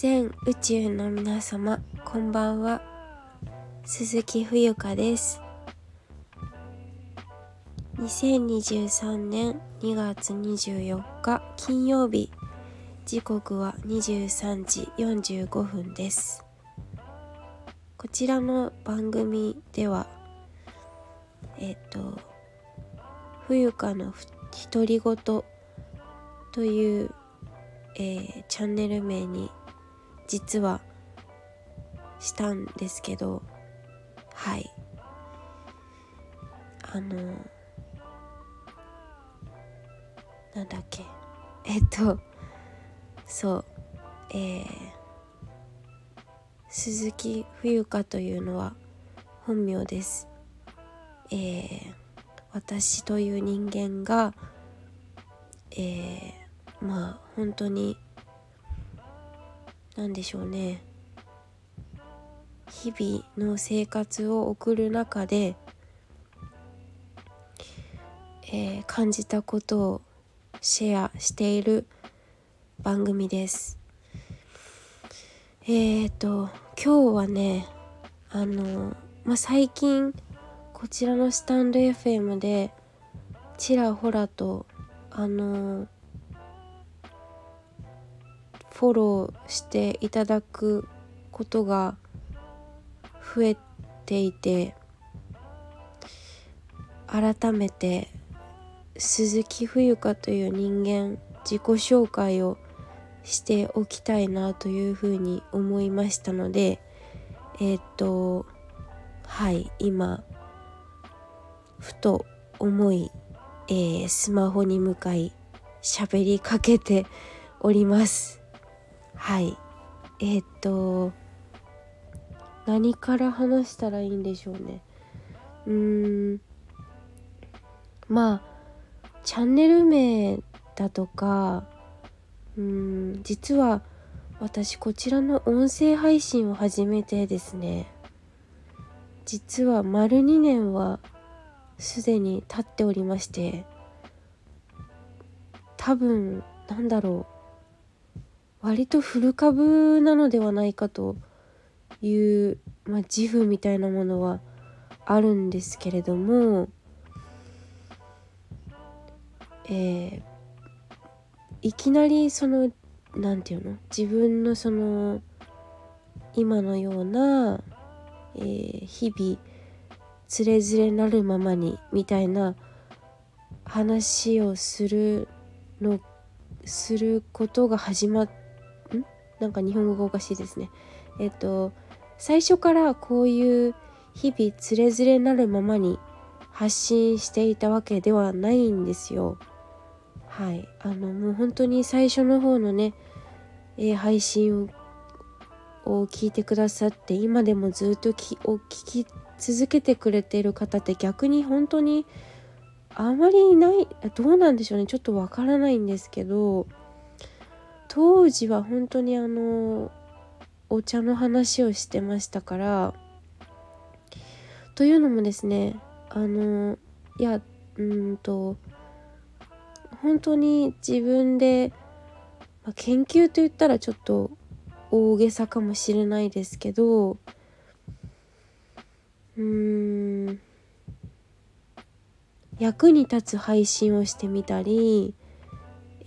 全宇宙の皆様こんばんは。鈴木冬香です。2023年2月24日金曜日。時刻は23時45分です。こちらの番組ではえっ、と冬香の独り言という、えー、チャンネル名に実はしたんですけどはい。あのなんだっけ。えっとそう。えー、鈴木冬香というのは本名です。えー、私という人間がえー、まあ本当に何でしょうね日々の生活を送る中で、えー、感じたことをシェアしている番組です。えっ、ー、と今日はねあの、まあ、最近こちらのスタンド FM でちらほらとあのフォローしていただくことが増えていて改めて鈴木冬香という人間自己紹介をしておきたいなというふうに思いましたのでえっ、とはい今ふと思い、えー、スマホに向かい喋りかけております。はい。えー、っと何から話したらいいんでしょうね。うーん。まあチャンネル名だとかうん実は私こちらの音声配信を始めてですね。実は丸2年はすでに経っておりまして多分なんだろう。割と古株なのではないかという、まあ、自負みたいなものはあるんですけれども、えー、いきなりその何て言うの自分のその今のような、えー、日々つれづれなるままにみたいな話をするのすることが始まっなんか日本語がおかしいですね。えっと最初からこういう日々つれづれなるままに発信していたわけではないんですよ。はい。あのもう本当に最初の方のね、えー、配信を聞いてくださって今でもずっとき聞き続けてくれている方って逆に本当にあまりいないどうなんでしょうねちょっとわからないんですけど当時は本当にあのお茶の話をしてましたからというのもですねあのいやうんと本当に自分で、まあ、研究と言ったらちょっと大げさかもしれないですけどうーん役に立つ配信をしてみたり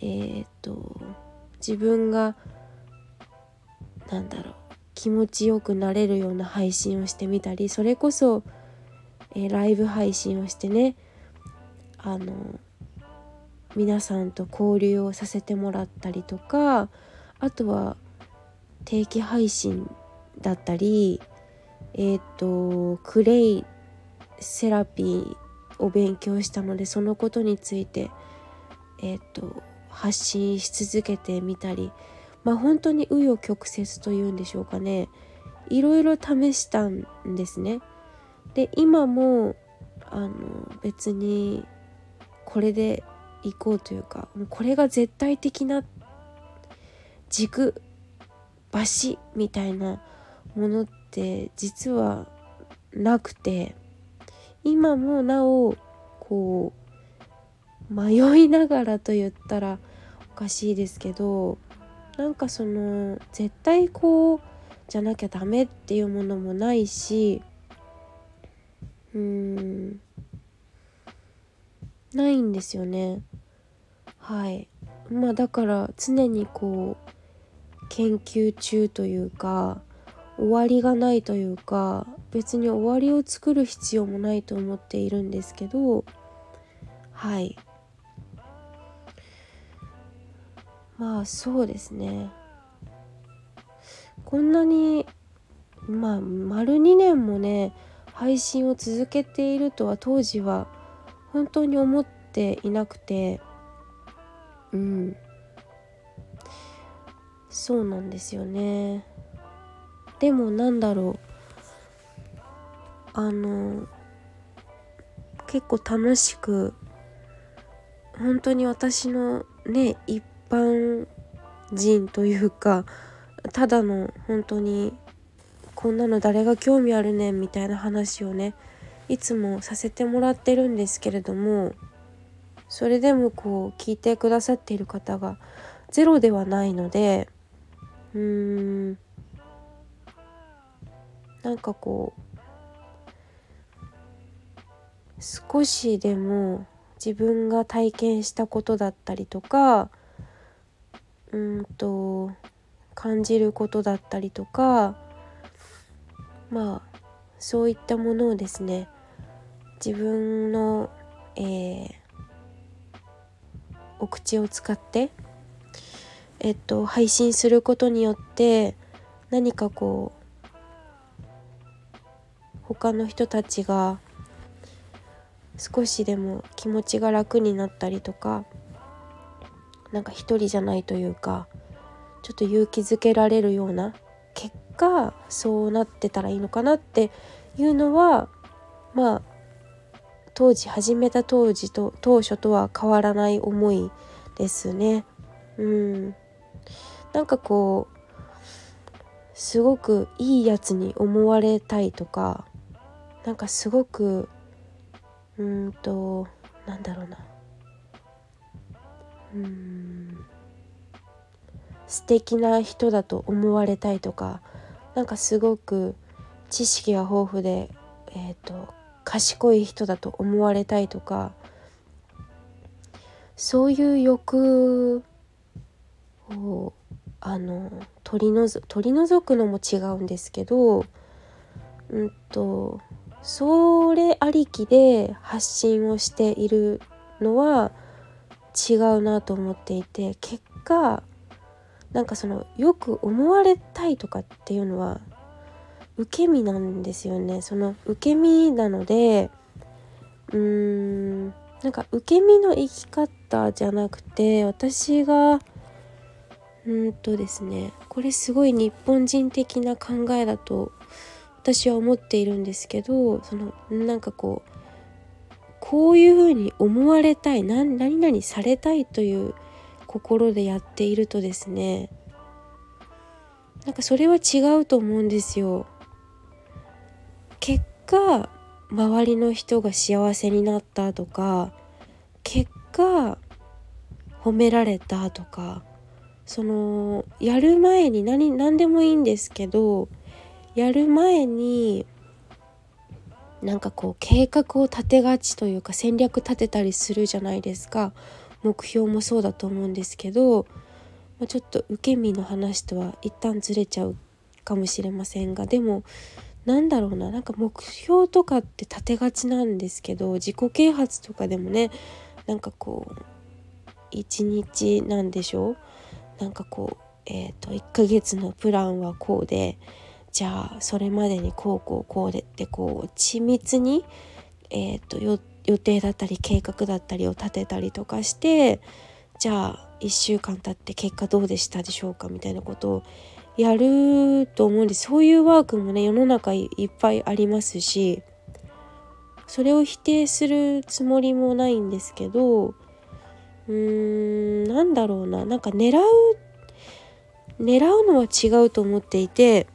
えっ、と自分がなんだろう気持ちよくなれるような配信をしてみたりそれこそ、えー、ライブ配信をしてねあの皆さんと交流をさせてもらったりとかあとは定期配信だったりえっ、ー、とクレイセラピーを勉強したのでそのことについてえっ、ー、と発信し続けてみたりまあ本当に紆余曲折というんでしょうかねいろいろ試したんですね。で今もあの別にこれでいこうというかもうこれが絶対的な軸橋みたいなものって実はなくて今もなおこう迷いながらと言ったらかしいですけどなんかその絶対こうじゃなきゃダメっていうものもないしうーんないんですよね。はい。まあだから常にこう研究中というか終わりがないというか別に終わりを作る必要もないと思っているんですけどはい。まあそうですね。こんなにまあ丸2年もね配信を続けているとは当時は本当に思っていなくてうん。そうなんですよね。でもなんだろう。あの結構楽しく本当に私のね一般人というかただの本当にこんなの誰が興味あるねんみたいな話をねいつもさせてもらってるんですけれどもそれでもこう聞いてくださっている方がゼロではないのでうーんなんかこう少しでも自分が体験したことだったりとかうんと感じることだったりとかまあそういったものをですね自分の、えー、お口を使ってえっと配信することによって何かこう他の人たちが少しでも気持ちが楽になったりとかなんか一人じゃないというかちょっと勇気づけられるような結果そうなってたらいいのかなっていうのはまあ当時始めた当時と当初とは変わらない思いですね。うんなんかこうすごくいいやつに思われたいとかなんかすごくうんとなんだろうなうん。素敵な人だと思われたいとかなんかすごく知識が豊富で、えーと、賢い人だと思われたいとかそういう欲をあの取り除取り除くのも違うんですけどうんとそれありきで発信をしているのは違うなと思っていて結果なんかそのよく思われたいとかっていうのは受け身なんですよね。その受け身なのでうーんなんか受け身の生き方じゃなくて私がうんとですねこれすごい日本人的な考えだと私は思っているんですけどそのなんかこうこういうふうに思われたい何々されたいという心でやっているとですねなんかそれは違うと思うんですよ。結果周りの人が幸せになったとか結果褒められたとかそのやる前に何何でもいいんですけどやる前になんかこう計画を立てがちというか戦略立てたりするじゃないですか。目標もそうだと思うんですけど、まあ、ちょっと受け身の話とは一旦ずれちゃうかもしれませんがでもなんだろうななんか目標とかって立てがちなんですけど自己啓発とかでもねなんかこう一日なんでしょう？なんかこうえっ、ー、と1ヶ月のプランはこうでじゃあそれまでにこうこうこうでってこう緻密に、えーと、予定だったり計画だったりを立てたりとかしてじゃあ1週間経って結果どうでしたでしょうかみたいなことをやると思うんです。そういうワークもね世の中いっぱいありますしそれを否定するつもりもないんですけどうーんなんだろうな。なんか狙う狙うのは違うと思っていて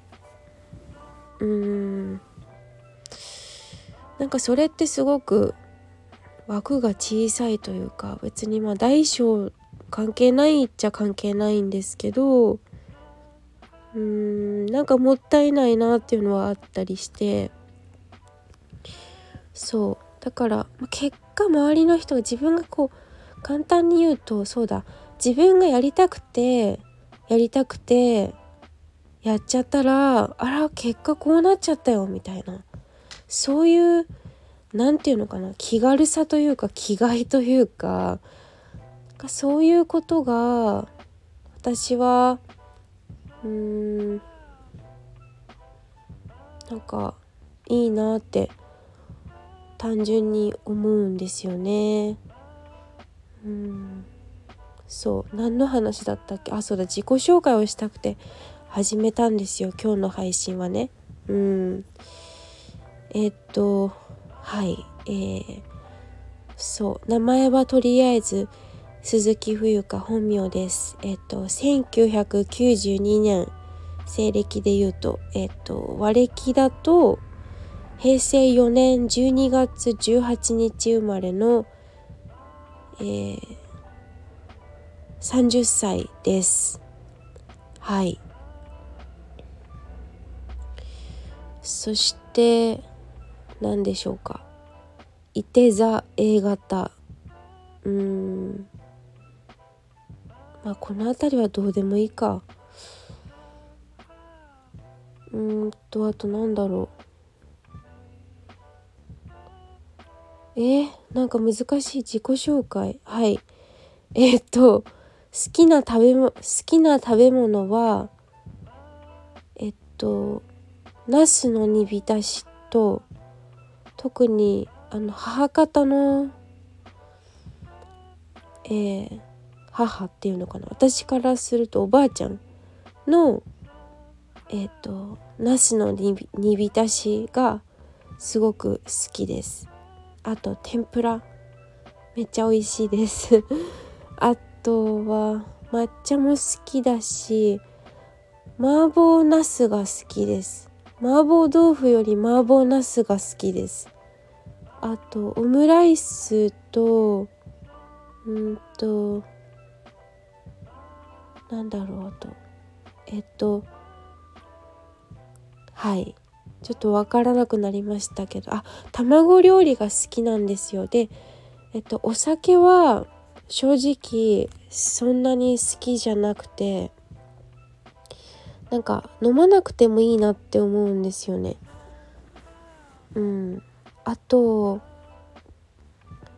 うん。なんかそれってすごく枠が小さいというか別にまあ大小関係ないっちゃ関係ないんですけどうーんなんかもったいないなっていうのはあったりして。そう。だから、まあ、結果周りの人が自分がこう簡単に言うとそうだ。自分がやりたくてやりたくてやっちゃったらあら結果こうなっちゃったよみたいな。そういう何て言うのかな気軽さというか気概というかそういうことが私はうーんなんかいいなって単純に思うんですよね。うん。そう。何の話だったっけ？あそうだ。自己紹介をしたくて。始めたんですよ今日の配信はね。うんえっとはいえー、そう名前はとりあえず鈴木冬香本名です。えっと1992年西暦で言うとえっと和暦だと平成4年12月18日生まれの、えー、30歳です。はい。そして何でしょうか。いて座 A 型。うーん。まあこの辺りはどうでもいいか。うんとあとなんだろう。えー、なんか難しい自己紹介はいえー、っと好きな食べ物好きな食べ物はえっとナスの煮浸しと特にあの母方のえー、母っていうのかな。私からするとおばあちゃんのえっ、とナスの煮浸しがすごく好きです。あと天ぷらめっちゃ美味しいです。あとは抹茶も好きだし麻婆茄子が好きです。麻婆豆腐より麻婆茄子が好きです。あとオムライスとうんとなんだろうあとえっとはい。ちょっとわからなくなりましたけど。あ卵料理が好きなんですよ。でえっとお酒は正直そんなに好きじゃなくてなんか飲まなくてもいいなって思うんですよね。うん。あと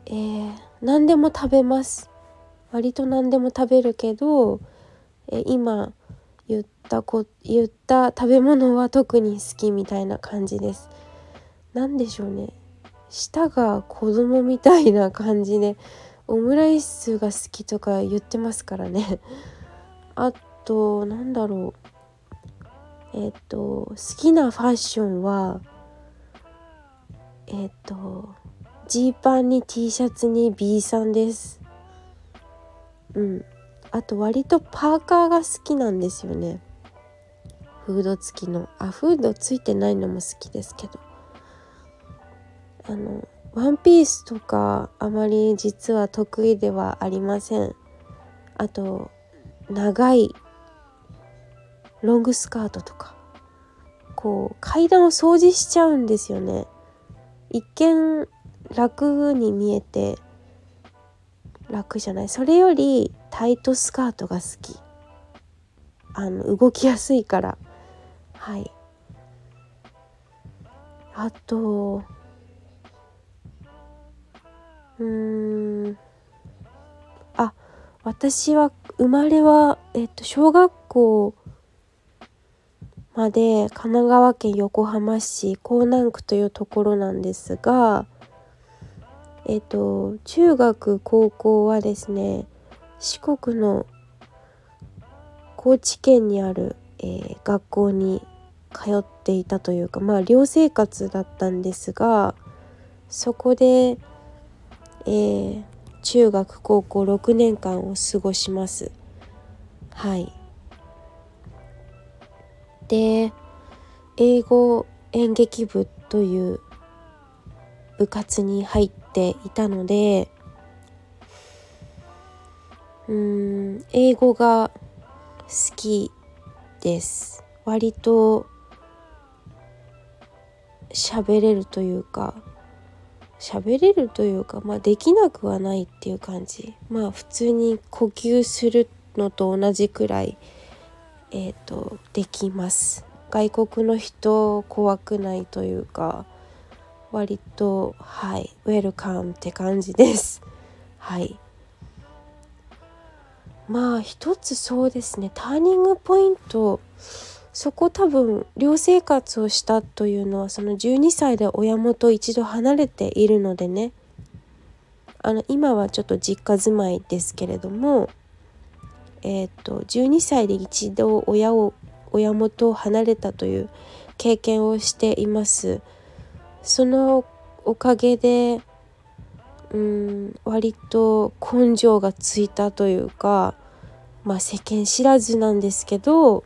えー、何でも食べます。割と何でも食べるけどえ今言ったこ言った食べ物は特に好きみたいな感じです。何でしょうね。舌が子供みたいな感じでオムライスが好きとか言ってますからね。あとなんだろう。えっ、と好きなファッションはえっ、とジーパンに T シャツに B さんです。うん。あと割とパーカーが好きなんですよね。フード付きの。あフードついてないのも好きですけど。あのワンピースとかあまり実は得意ではありません。あと長いロングスカートとか。こう階段を掃除しちゃうんですよね。一見楽に見えて楽じゃない。それよりタイトスカートが好き。あの動きやすいから。はい。あとうーん。あ私は生まれはえっと小学校まで神奈川県横浜市港南区というところなんですがえっ、と中学高校はですね四国の高知県にある、えー、学校に通っていたというかまあ寮生活だったんですがそこで、えー、中学高校6年間を過ごします。はい。で英語演劇部という部活に入っていたのでうん英語が好きです。割と喋れるというか喋れるというかまあできなくはないっていう感じ。まあ普通に呼吸するのと同じくらいえっ、ー、とできます。外国の人怖くないというか割とはいウェルカムって感じです。はい。まあ一つそうですねターニングポイントそこ多分寮生活をしたというのはその12歳で親元一度離れているのでねあの今はちょっと実家住まいですけれどもえっ、ー、と12歳で一度親を親元を離れたという経験をしています。そのおかげでうん割と根性がついたというかまあ世間知らずなんですけど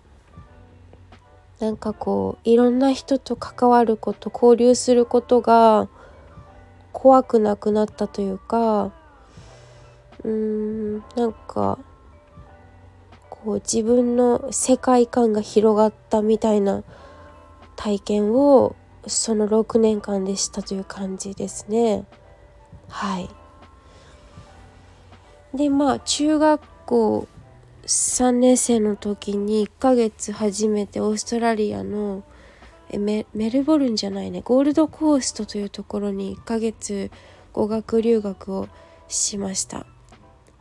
なんかこういろんな人と関わること交流することが怖くなくなったというかうーんなんかこう自分の世界観が広がったみたいな体験をその6年間でしたという感じですね。はい。でまあ中学校3年生の時に1ヶ月初めてオーストラリアのメルボルンじゃないね。ゴールドコーストというところに1ヶ月語学留学をしました。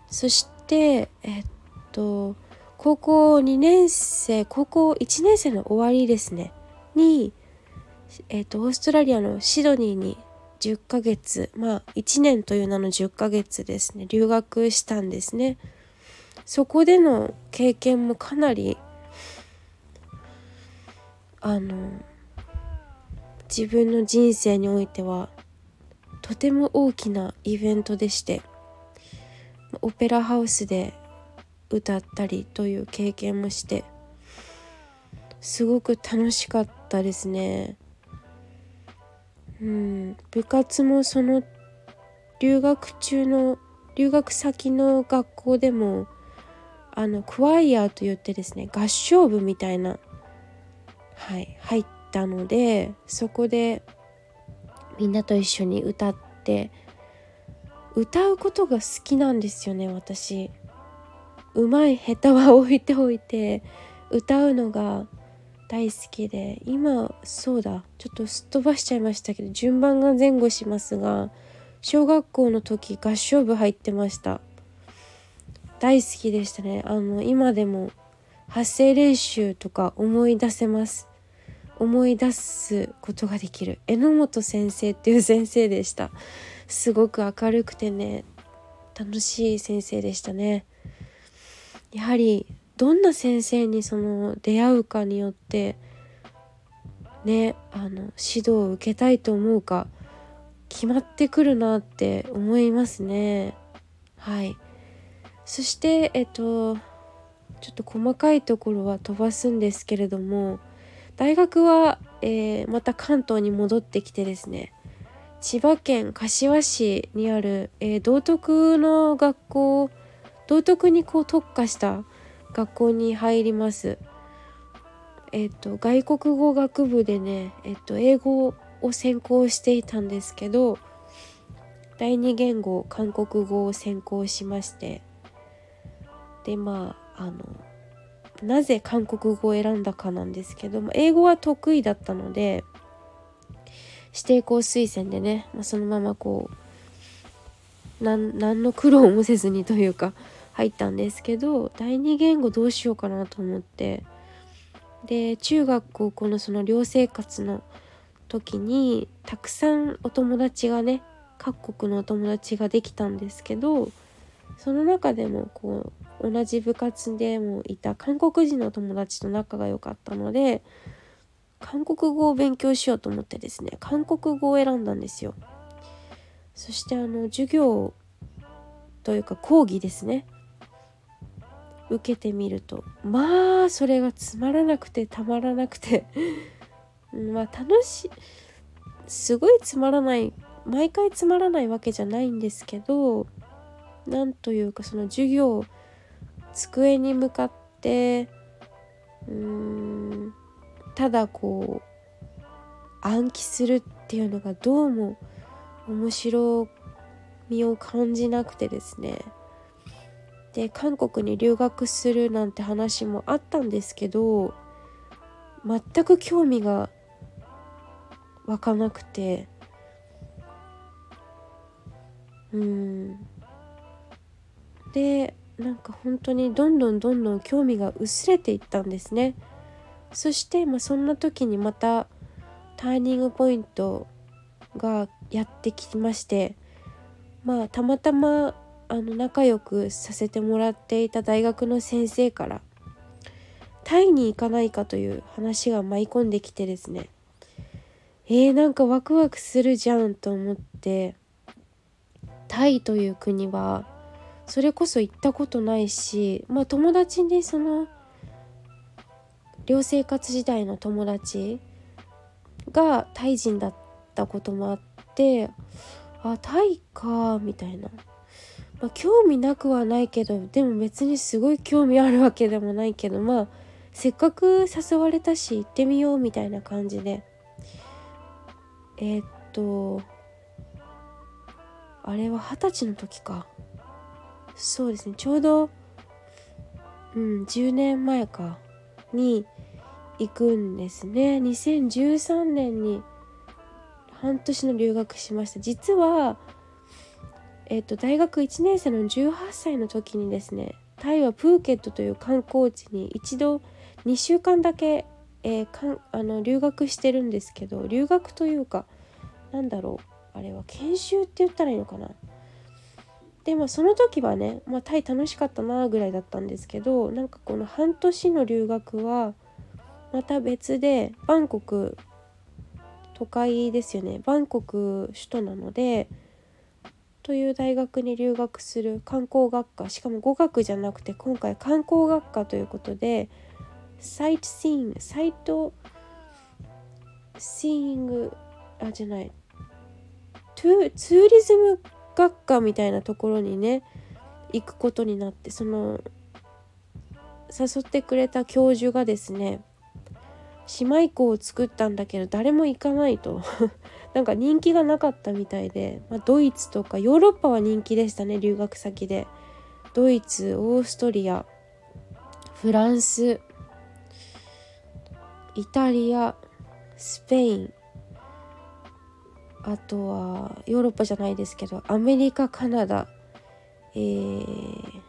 そしてえっと高校2年生高校1年生の終わりですね。にえっとオーストラリアのシドニーに10ヶ月まあ1年という名の10ヶ月ですね。留学したんですね。そこでの経験もかなりあの自分の人生においてはとても大きなイベントでしてオペラハウスで歌ったりという経験もしてすごく楽しかったですね。うん、部活もその留学中の留学先の学校でもあのクワイヤーと言ってですね合唱部みたいなはい入ったのでそこでみんなと一緒に歌って歌うことが好きなんですよね私うまい下手は置いておいて歌うのが大好きで今そうだちょっとすっ飛ばしちゃいましたけど順番が前後しますが小学校の時合唱部入ってました。大好きでしたね。あの今でも発声練習とか思い出せます。思い出すことができる。榎本先生っていう先生でした。すごく明るくてね楽しい先生でしたね。やはりどんな先生にその出会うかによってねあの指導を受けたいと思うか決まってくるなって思いますね。はい。そしてえっとちょっと細かいところは飛ばすんですけれども大学は、えー、また関東に戻ってきてですね千葉県柏市にある、えー、道徳の学校道徳にこう特化した学校に入ります。えっ、と外国語学部でね、えっ、と英語を専攻していたんですけど第二言語韓国語を専攻しましてでまああのなぜ韓国語を選んだかなんですけど、ま英語は得意だったので指定校推薦でね、まあ、そのままこう何の苦労もせずにというか入ったんですけど第二言語どうしようかなと思って。で中学高校のその寮生活の時にたくさんお友達がね各国のお友達ができたんですけどその中でもこう同じ部活でもいた韓国人の友達と仲が良かったので韓国語を勉強しようと思ってですね韓国語を選んだんですよ。そしてあの授業というか講義ですね。受けてみると。まあそれがつまらなくてたまらなくて。まあ楽しいすごいつまらない毎回つまらないわけじゃないんですけどなんというかその授業机に向かってうーんただこう暗記するっていうのがどうも面白みを感じなくてですね。で韓国に留学するなんて話もあったんですけど全く興味が湧かなくて。うん。でなんか本当にどんどんどんどん興味が薄れていったんですね。そして、まあ、そんな時にまたターニングポイントがやってきましてまあたまたまあの仲良くさせてもらっていた大学の先生からタイに行かないかという話が舞い込んできてですね。えー、なんかワクワクするじゃんと思ってタイという国はそれこそ行ったことないしまあ友達にその寮生活時代の友達がタイ人だったこともあってあタイかみたいな、まあ、興味なくはないけどでも別にすごい興味あるわけでもないけどまあせっかく誘われたし行ってみようみたいな感じで。えー、っとあれは二十歳の時か。そうですね。ちょうどうん10年前か。に行くんですね。2013年に半年の留学しました。実はえっと大学1年生の18歳の時にですねタイはプーケットという観光地に一度2週間だけ、えー、かんあの留学してるんですけど留学というかなんだろうあれは研修って言ったらいいのかな。でまあその時はね、まあ、タイ楽しかったなぐらいだったんですけどなんかこの半年の留学はまた別でバンコク都会ですよね。バンコク首都なのでという大学に留学する観光学科しかも語学じゃなくて今回観光学科ということでサイトシーンサイトシーングあじゃないツーリズム学科みたいなところにね行くことになってその誘ってくれた教授がですね姉妹校を作ったんだけど誰も行かないと。なんか人気がなかったみたいで、まあ、ドイツとかヨーロッパは人気でしたね留学先で。ドイツオーストリアフランスイタリアスペインあとはヨーロッパじゃないですけどアメリカカナダえー、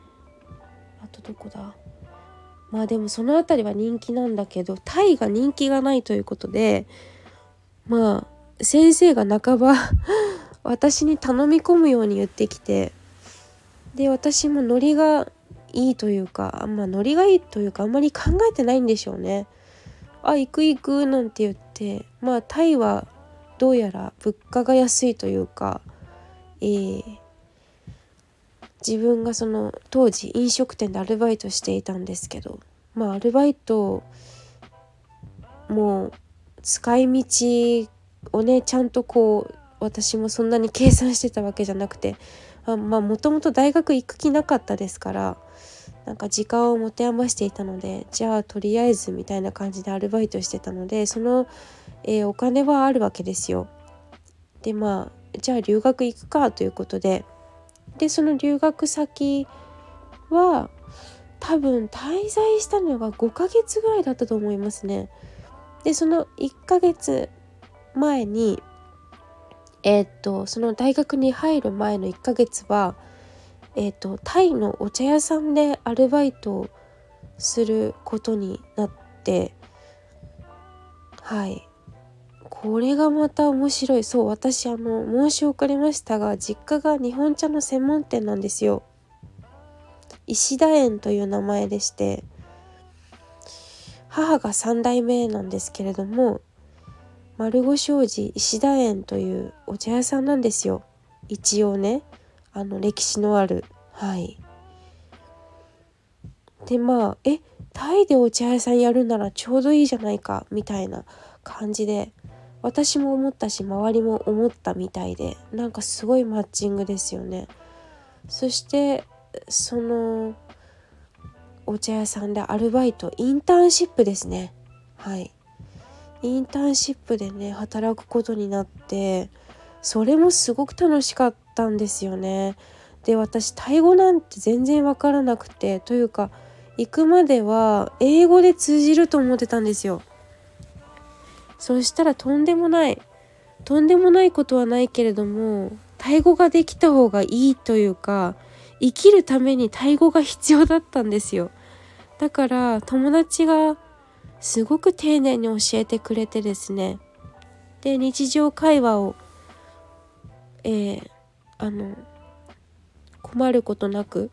あとどこだ？まあでもその辺りは人気なんだけどタイが人気がないということでまあ先生が半ば 私に頼み込むように言ってきてで私もノリがいいというかまあノリがいいというかあんまり考えてないんでしょうね。あ行く行くなんて言ってまあタイはどうやら物価が安いというか、えー、自分がその当時飲食店でアルバイトしていたんですけどまあアルバイトもう使い道をねちゃんとこう私もそんなに計算してたわけじゃなくてあまあもともと大学行く気なかったですからなんか時間を持て余していたのでじゃあとりあえずみたいな感じでアルバイトしてたのでそのえー、お金はあるわけですよ。でまあじゃあ留学行くかということででその留学先は多分滞在したのが5ヶ月ぐらいだったと思いますね。でその1ヶ月前にえー、とその大学に入る前の1ヶ月はえー、とタイのお茶屋さんでアルバイトをすることになってはい。これがまた面白い。そう私あの申し遅れましたが実家が日本茶の専門店なんですよ。石田園という名前でして母が3代目なんですけれども丸ご商事石田園というお茶屋さんなんですよ。一応ねあの歴史のある。はい。でまあえタイでお茶屋さんやるならちょうどいいじゃないかみたいな感じで私も思ったし周りも思ったみたいでなんかすごいマッチングですよね。そしてそのお茶屋さんでアルバイトインターンシップですね。はい。インターンシップでね働くことになってそれもすごく楽しかったんですよね。で私タイ語なんて全然わからなくてというか行くまでは英語で通じると思ってたんですよ。そしたらとんでもないとんでもないことはないけれどもタイ語ができた方がいいというか生きるためにタイ語が必要だったんですよ。だから友達がすごく丁寧に教えてくれてですね。で日常会話をえー、あの困ることなく、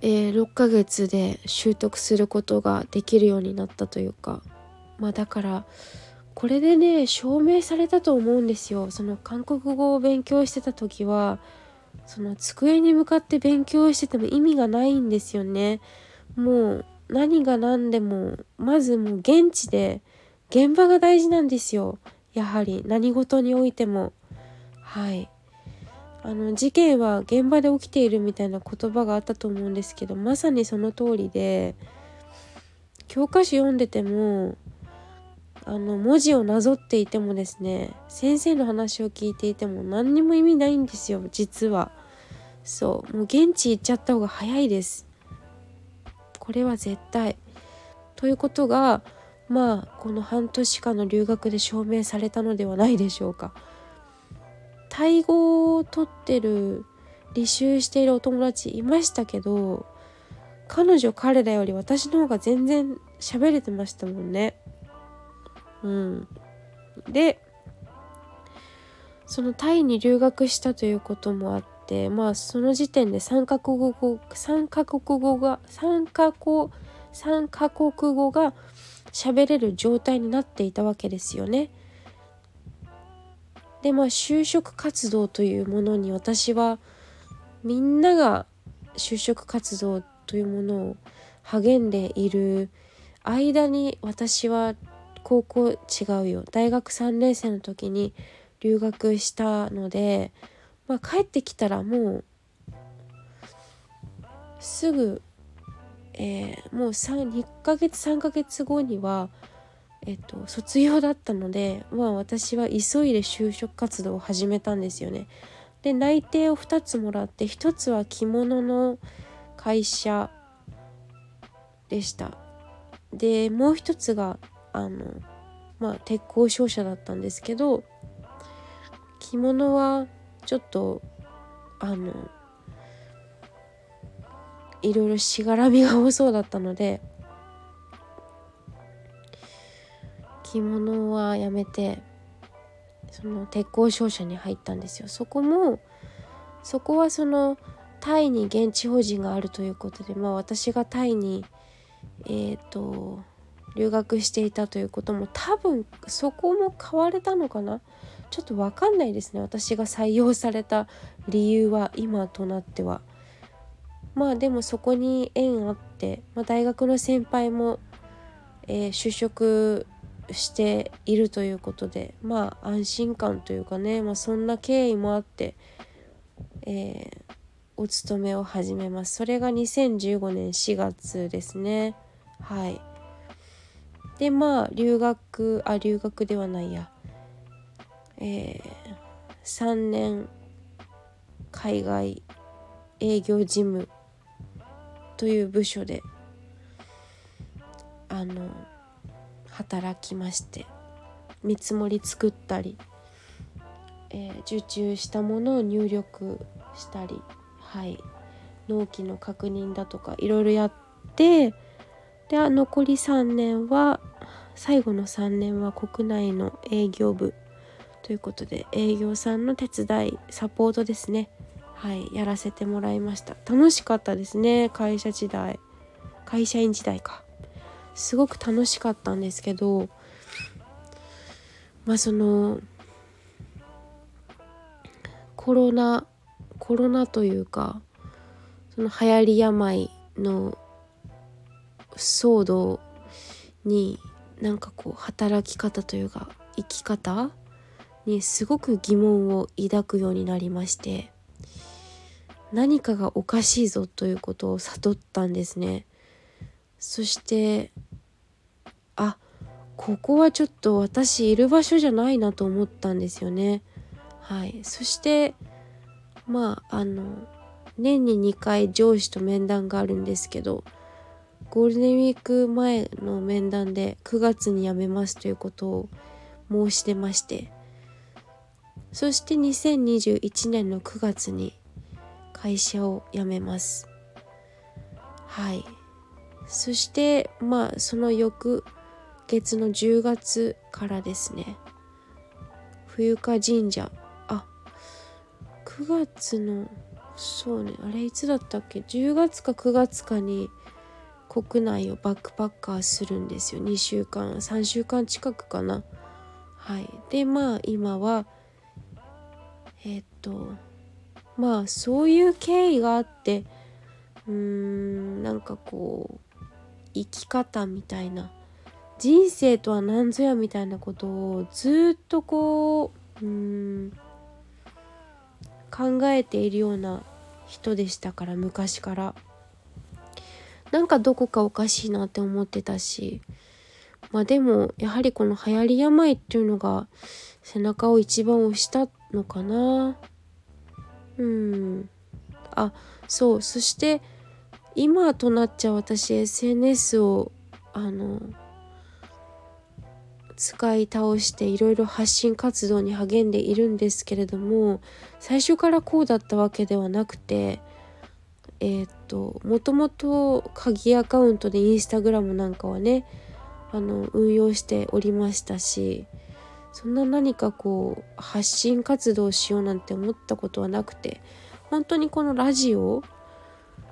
えー、6ヶ月で習得することができるようになったというかまあだからこれでね証明されたと思うんですよ。その韓国語を勉強してた時はその机に向かって勉強してても意味がないんですよね。もう何が何でもまずもう現地で現場が大事なんですよ。やはり何事においても。はい。あの事件は現場で起きているみたいな言葉があったと思うんですけどまさにその通りで教科書読んでてもあの文字をなぞっていてもですね先生の話を聞いていても何にも意味ないんですよ実は。そう。もう現地行っちゃった方が早いです。これは絶対。ということがまあこの半年間の留学で証明されたのではないでしょうか。タイ語を取ってる履修しているお友達いましたけど彼女彼らより私の方が全然喋れてましたもんね。うん、でそのタイに留学したということもあってまあその時点で3カ国語3カ国語が3カ国3カ国語が喋れる状態になっていたわけですよね。でまあ就職活動というものに私はみんなが就職活動というものを励んでいる間に私は高校違うよ大学3年生の時に留学したので、まあ、帰ってきたらもうすぐ、えー、もう2ヶ月3ヶ月後には、えっと、卒業だったので、まあ、私は急いで就職活動を始めたんですよね。で内定を2つもらって1つは着物の会社でした。でもう一つがあのまあ鉄鋼商社だったんですけど着物はちょっとあのいろいろしがらみが多そうだったので着物はやめてその鉄鋼商社に入ったんですよ。そこもそこはそのタイに現地法人があるということでまあ私がタイにえっ、ー、と留学していたということも多分そこも変われたのかなちょっと分かんないですね。私が採用された理由は今となっては。まあでもそこに縁あって、まあ、大学の先輩も、えー、就職しているということでまあ安心感というかね、まあ、そんな経緯もあって、えー、お勤めを始めます。それが2015年4月ですね。はい。でまあ留学あ留学ではないや。えー、3年海外営業事務という部署であの働きまして見積もり作ったり、えー、受注したものを入力したりはい。納期の確認だとかいろいろやってで残り3年は最後の3年は国内の営業部ということで営業さんの手伝いサポートですね。はいやらせてもらいました。楽しかったですね会社時代。会社員時代か。すごく楽しかったんですけどまあそのコロナコロナというかその流行り病の騒動になんかこう働き方というか生き方にすごく疑問を抱くようになりまして何かがおかしいぞということを悟ったんですね。そしてあここはちょっと私いる場所じゃないなと思ったんですよね。はい。そしてまああの年に2回上司と面談があるんですけどゴールデンウィーク前の面談で9月に辞めますということを申し出ましてそして2021年の9月に会社を辞めます。はい。そしてまあその翌月の10月からですね。冬香神社。あ9月のそうねあれいつだったっけ？10月か9月かに国内をバックパッカーするんですよ。2週間3週間近くかな。はい。でまあ今は、とまあそういう経緯があってうーんなんかこう生き方みたいな人生とは何ぞやみたいなことをずっとこううん考えているような人でしたから昔から。なんかどこかおかしいなって思ってたしまあでもやはりこの流行り病っていうのが背中を一番押したのかな。うん。あそう。そして今となっちゃ私 SNS をあの使い倒していろいろ発信活動に励んでいるんですけれども最初からこうだったわけではなくてえっ、ともともと鍵アカウントでインスタグラムなんかはねあの運用しておりましたしそんな何かこう発信活動しようなんて思ったことはなくて本当にこのラジオ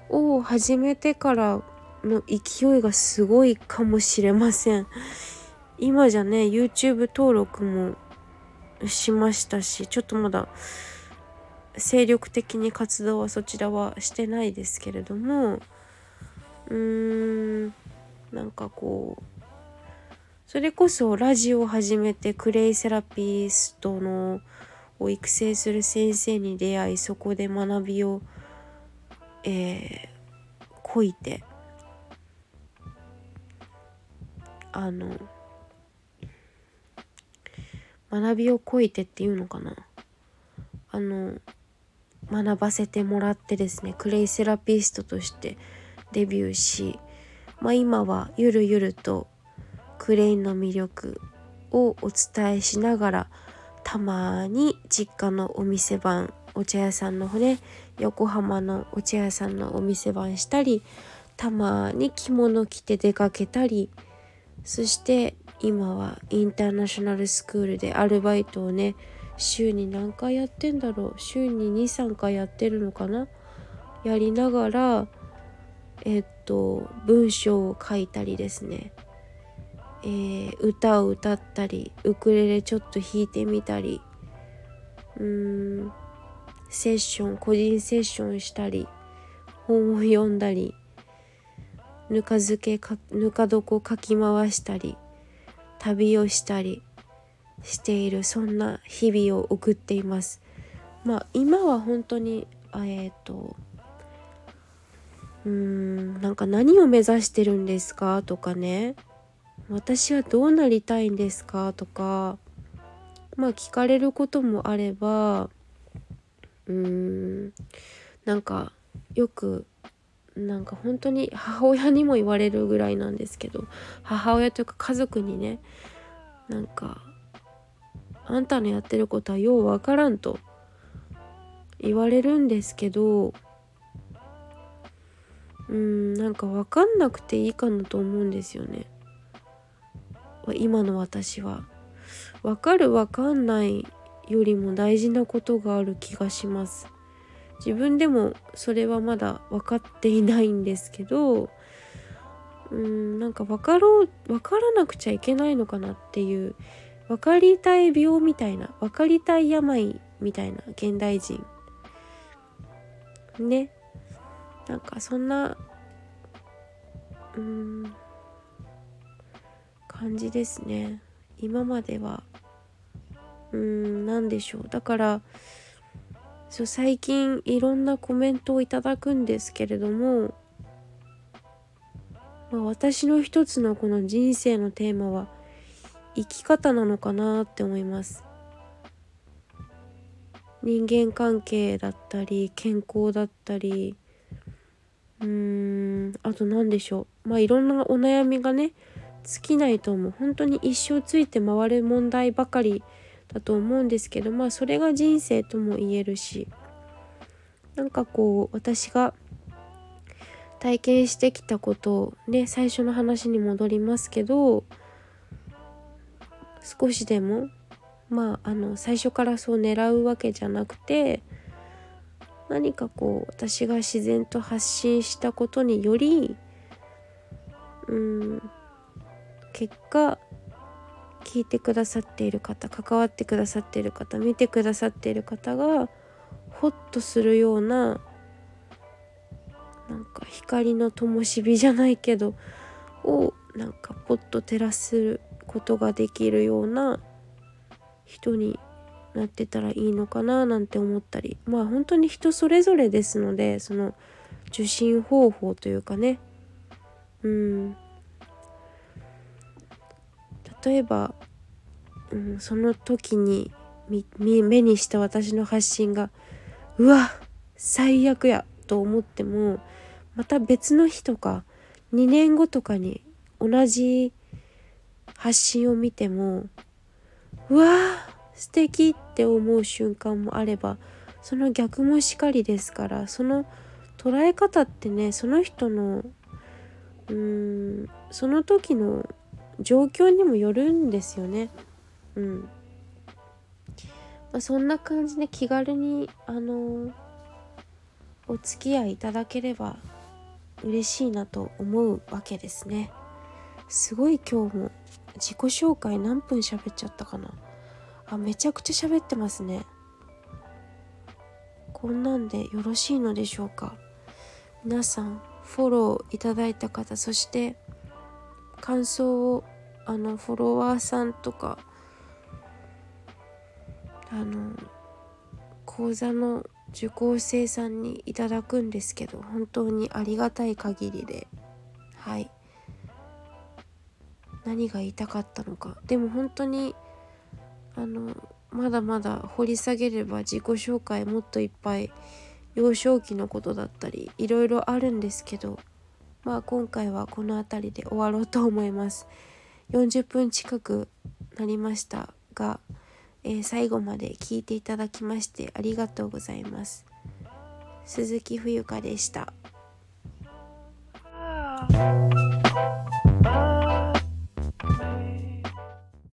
を始めてからの勢いがすごいかもしれません。今じゃね YouTube 登録もしましたしちょっとまだ精力的に活動はそちらはしてないですけれどもうーんなんかこうそれこそラジオを始めてクレイセラピストのを育成する先生に出会いそこで学びを、えー、こいてあの学びをこいてっていうのかな。あの学ばせてもらってですねクレイセラピストとしてデビューし、まあ、今はゆるゆるとクレインの魅力をお伝えしながらたまに実家のお店番お茶屋さんのね横浜のお茶屋さんのお店番したりたまに着物着て出かけたりそして今はインターナショナルスクールでアルバイトをね週に何回やってんだろう週に23回やってるのかなやりながらえっと文章を書いたりですね、えー、歌を歌ったりウクレレちょっと弾いてみたりうーんセッション個人セッションしたり本を読んだりぬか漬けかぬか床かき回したり旅をしたりしているそんな日々を送っています。まあ今は本当にえっ、ー、とうーんなんか何を目指してるんですか？とかね。私はどうなりたいんですか？とかまあ聞かれることもあればうーんなんかよくなんか本当に母親にも言われるぐらいなんですけど母親というか家族にねなんかあんたのやってることはようわからんと言われるんですけどうんなんか分かんなくていいかなと思うんですよね。今の私は。分かる分かんないよりも大事なことがある気がします。自分でもそれはまだ分かっていないんですけどうんなんか分かろう分からなくちゃいけないのかなっていう分かりたい病みたいな分かりたい病みたいな現代人。ね。なんかそんなうん感じですね。今までは。うーん何でしょう。だからそう最近いろんなコメントをいただくんですけれども、まあ、私の一つのこの人生のテーマは生き方なのかなって思います。人間関係だったり健康だったりうーんあと何でしょう。まあいろんなお悩みがね尽きないと思う本当に一生ついて回る問題ばかりだと思うんですけどまあそれが人生とも言えるしなんかこう私が体験してきたことをね最初の話に戻りますけど少しでもまああの最初からそう狙うわけじゃなくて何かこう私が自然と発信したことによりうん結果聞いてくださっている方関わってくださっている方見てくださっている方がホッとするようななんか光の灯火じゃないけどをなんかポッと照らすことができるような人になってたらいいのかななんて思ったり。まあ本当に人それぞれですのでその受信方法というかね。うん。例えば、うん、その時に目にした私の発信がうわ最悪やと思ってもまた別の日とか2年後とかに同じ発信を見てもうわ素敵って思う瞬間もあればその逆もしかりですからその捉え方ってねその人のうーんその時の状況にもよるんですよね。うん。まあ、そんな感じで気軽にあのお付き合いいただければ嬉しいなと思うわけですね。すごい今日も自己紹介何分喋っちゃったかなあめちゃくちゃ喋ってますねこんなんでよろしいのでしょうか皆さんフォローいただいた方そして感想をあのフォロワーさんとかあの講座の受講生さんにいただくんですけど本当にありがたい限りではい。何が言いたかったのか。でも本当にあのまだまだ掘り下げれば自己紹介もっといっぱい幼少期のことだったりいろいろあるんですけどまあ今回はこの辺りで終わろうと思います。40分近くなりましたが、えー、最後まで聞いていただきましてありがとうございます。鈴木冬香でした。